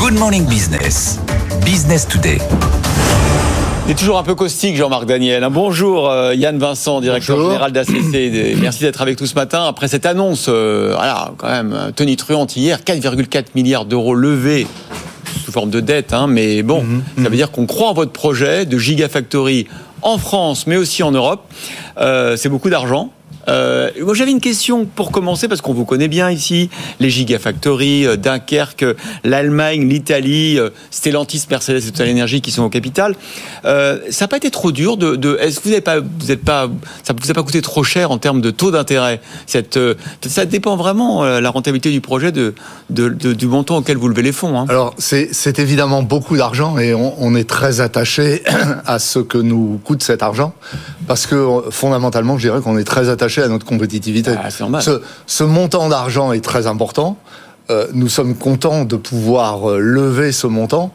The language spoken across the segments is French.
Good Morning Business. Business Today. Il est toujours un peu caustique, Jean-Marc Daniel. Bonjour, euh, Yann Vincent, directeur général d'ACC. Merci d'être avec nous ce matin. Après cette annonce, euh, voilà, quand même, Tony truante hier, 4,4 milliards d'euros levés sous forme de dette, hein, mais bon, mhm, ça veut mhm. dire qu'on croit en votre projet de Gigafactory en France, mais aussi en Europe. Euh, c'est beaucoup d'argent. Euh, moi, j'avais une question pour commencer, parce qu'on vous connaît bien ici, les Gigafactories, euh, Dunkerque, l'Allemagne, l'Italie, euh, Stellantis, Mercedes et Total Energy qui sont au capital. ça n'a pas été trop dur de. Est-ce que vous n'avez pas, vous êtes pas, ça vous a pas coûté trop cher en termes de taux d'intérêt? Cette, ça dépend vraiment la rentabilité du projet de, du montant auquel vous levez les fonds. Hein. Alors, c'est évidemment beaucoup d'argent et on, on est très attaché à ce que nous coûte cet argent parce que fondamentalement, je dirais qu'on est très attaché à notre compétitivité. Ah, ce, montant d'argent est très important. Euh, nous sommes contents de pouvoir euh, lever ce montant,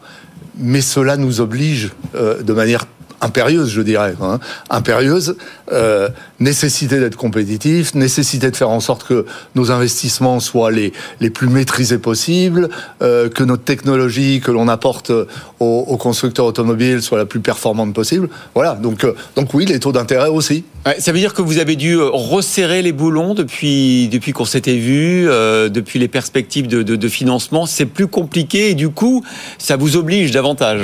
mais cela nous oblige euh, de manière impérieuse, je dirais, hein, impérieuse, euh, nécessité d'être compétitif, nécessité de faire en sorte que nos investissements soient les, les plus maîtrisés possibles, euh, que notre technologie que l'on apporte aux, constructeurs automobiles soit la plus performante possible. Voilà, donc, euh, donc oui, les taux d'intérêt aussi. ça veut dire que vous avez dû resserrer les boulons depuis, depuis qu'on s'était vu, depuis les perspectives de, de, de financement. C'est plus compliqué et du coup, ça vous oblige davantage.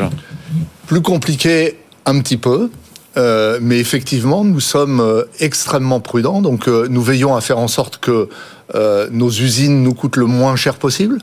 Plus compliqué un petit peu. Euh, mais effectivement, nous sommes euh, extrêmement prudents, donc euh, nous veillons à faire en sorte que euh, nos usines nous coûtent le moins cher possible.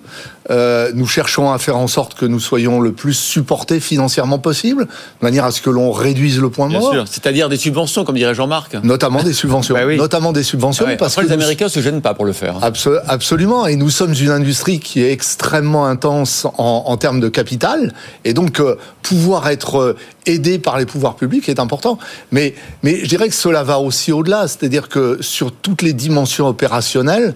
Euh, nous cherchons à faire en sorte que nous soyons le plus supportés financièrement possible, de manière à ce que l'on réduise le point mort. Bien sûr, c'est-à-dire des subventions, comme dirait Jean-Marc. Notamment des subventions. Bah Notamment des subventions. parce que les Américains ne se gênent pas pour le faire. absolument. Et nous sommes une industrie qui est extrêmement intense en, termes de capital. Et donc, euh, pouvoir être aidé par les pouvoirs publics est important. Mais, mais je dirais que cela va aussi au-delà. C'est-à-dire que sur toutes les dimensions opérationnelles,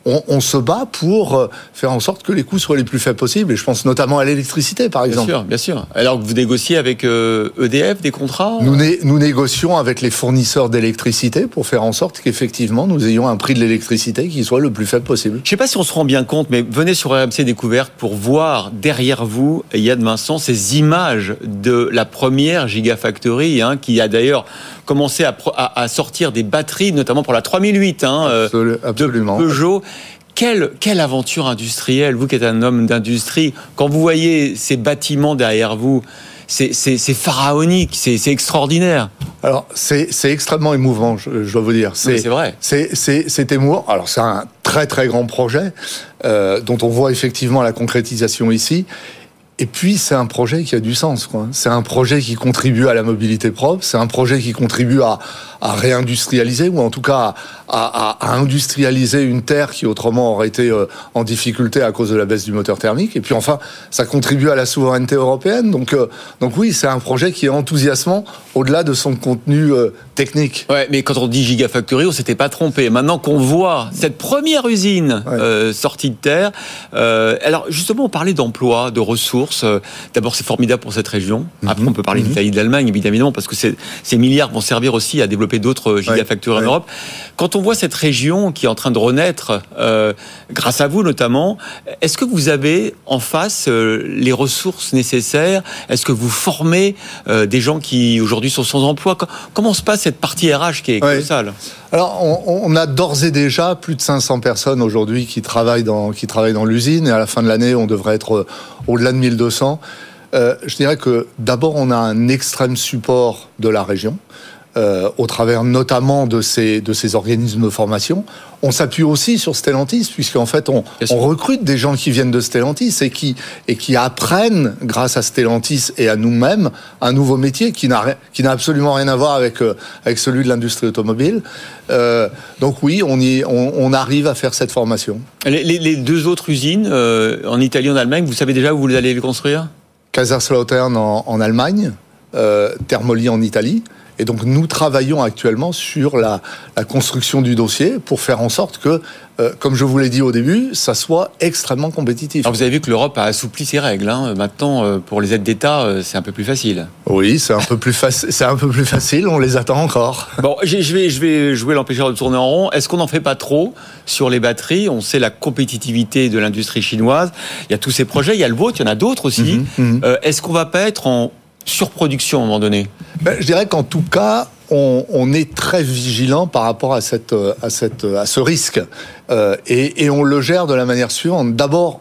on, se bat pour euh, faire en sorte que les coûts soient les plus faibles possibles. Et je pense notamment à l'électricité, par exemple. Bien sûr, bien sûr. Alors que vous négociez avec EDF euh, e des contrats nous, nous négocions avec les fournisseurs d'électricité pour faire en sorte qu'effectivement nous ayons un prix de l'électricité qui soit le plus faible possible. Je ne sais pas si on se rend bien compte, mais venez sur RMC Découverte pour voir derrière vous, Yann Vincent, ces images de la première Gigafactory, hein, qui a d'ailleurs commencé à, sortir des batteries, notamment pour la 3008 hein, euh, de Peugeot. Quelle, quelle, aventure industrielle, vous qui êtes un homme d'industrie, quand vous voyez ces bâtiments derrière vous, c'est pharaonique, c'est extraordinaire. Alors, c'est extrêmement émouvant, je, dois vous dire. C'est vrai. C'est émouvant. Alors, c'est un très très grand projet euh, dont on voit effectivement la concrétisation ici. Et puis, c'est un projet qui a du sens. C'est un projet qui contribue à la mobilité propre. C'est un projet qui contribue à, à réindustrialiser, ou en tout cas à, à, industrialiser une terre qui autrement aurait été euh, en difficulté à cause de la baisse du moteur thermique. Et puis enfin, ça contribue à la souveraineté européenne. Donc, euh, donc oui, c'est un projet qui est enthousiasmant au-delà de son contenu euh, technique. Ouais, mais quand on dit Gigafactory, on s'était pas trompé. Maintenant qu'on voit cette première usine sortie de terre, alors justement, on parlait d'emploi, de ressources. Euh, d'abord, c'est formidable pour cette région. Après, on peut parler mhm. d'Italie, de l'Allemagne, évidemment, parce que ces milliards vont servir aussi à développer d'autres euh, gigafactories en Europe. Quand on voit cette région qui est en train de renaître, euh, grâce à vous notamment, est-ce que vous avez en face les ressources nécessaires? Est-ce que vous formez des gens qui aujourd'hui sont sans emploi? Comment se passe cette partie RH qui est colossale? Alors, on, a d'ores et déjà plus de 500 personnes aujourd'hui qui travaillent dans qui travaillent dans l'usine et à la fin de l'année, on devrait être au-delà de 1000 200. Euh, je dirais que d'abord, on a un extrême support de la région. Euh, au travers notamment de ces, de ces organismes de formation. On s'appuie aussi sur Stellantis, puisqu'en fait, on, on, recrute des gens qui viennent de Stellantis et qui, et qui apprennent, grâce à Stellantis et à nous-mêmes, un nouveau métier qui n'a absolument rien à voir avec, euh, avec celui de l'industrie automobile. Euh, donc oui, on, y, on, on, arrive à faire cette formation. Les, les deux autres usines, en Italie et en Allemagne, vous savez déjà où vous allez les construire? Kaiserslautern en, en Allemagne, Thermoli en Italie. Et donc nous travaillons actuellement sur la, la construction du dossier pour faire en sorte que, euh, comme je vous l'ai dit au début, ça soit extrêmement compétitif. Alors vous avez vu que l'Europe a assoupli ses règles. Hein. Maintenant, euh, pour les aides d'État, euh, c'est un peu plus facile. Oui, c'est un peu plus facile. C'est un peu plus facile. On les attend encore. Bon, je vais, je vais jouer l'empêcheur de tourner en rond. Est-ce qu'on n'en fait pas trop sur les batteries? On sait la compétitivité de l'industrie chinoise. Il y a tous ces projets. Il y a le vôtre. Il y en a d'autres aussi. Mhm, mhm. Est-ce qu'on va pas être en surproduction à un moment donné ben, Je dirais qu'en tout cas, on, est très vigilant par rapport à, cette, à, cette, à ce risque. Euh, et on le gère de la manière suivante. D'abord,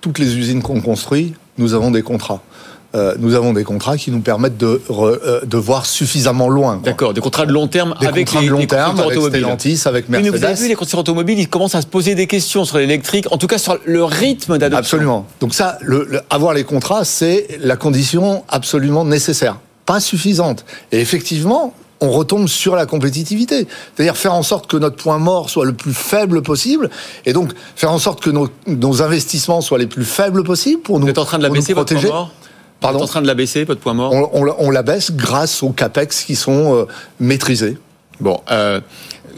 toutes les usines qu'on construit, nous avons des contrats. Euh, nous avons des contrats qui nous permettent de, euh, de voir suffisamment loin. D'accord, des contrats de long terme des avec contrats les, de long terme, avec Stellantis, avec Mercedes. Mais vous avez vu, les constructeurs automobiles, ils commencent à se poser des questions sur l'électrique, en tout cas sur le rythme d'adoption. Absolument. Donc ça, le, avoir les contrats, c'est la condition absolument nécessaire, pas suffisante. Et effectivement, on retombe sur la compétitivité. C'est-à-dire faire en sorte que notre point mort soit le plus faible possible, et donc faire en sorte que nos, nos investissements soient les plus faibles possibles pour nous, Vous êtes en train de la baisser, protéger. Votre point mort Pardon en train de la baisser, votre point mort on, on, la baisse grâce aux capex qui sont euh, maîtrisés. Bon, euh,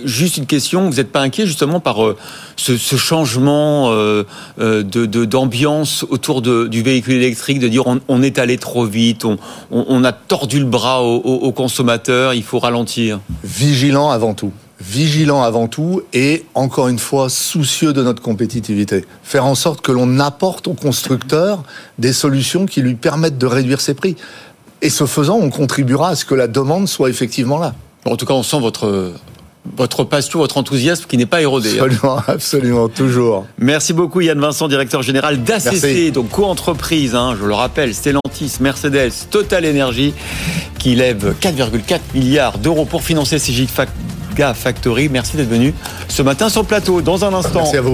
juste une question, vous n'êtes pas inquiet justement par euh, ce, ce, changement euh, de d'ambiance autour de, du véhicule électrique, de dire on, on est allé trop vite, on, a tordu le bras aux, aux consommateurs, il faut ralentir? Vigilant avant tout vigilant avant tout et encore une fois soucieux de notre compétitivité. Faire en sorte que l'on apporte au constructeur des solutions qui lui permettent de réduire ses prix. Et ce faisant, on contribuera à ce que la demande soit effectivement là. en tout cas, on sent votre votre passion, votre enthousiasme qui n'est pas érodé. Hein. Absolument, absolument, toujours. Merci beaucoup Yann Vincent, directeur général d'ACC, donc co-entreprise, hein, je le rappelle, Stellantis, Mercedes, Total Energy, qui lève 4,4 milliards d'euros pour financer ces Factory. Merci d'être venu ce matin sur le plateau. Dans un instant, Merci à vous.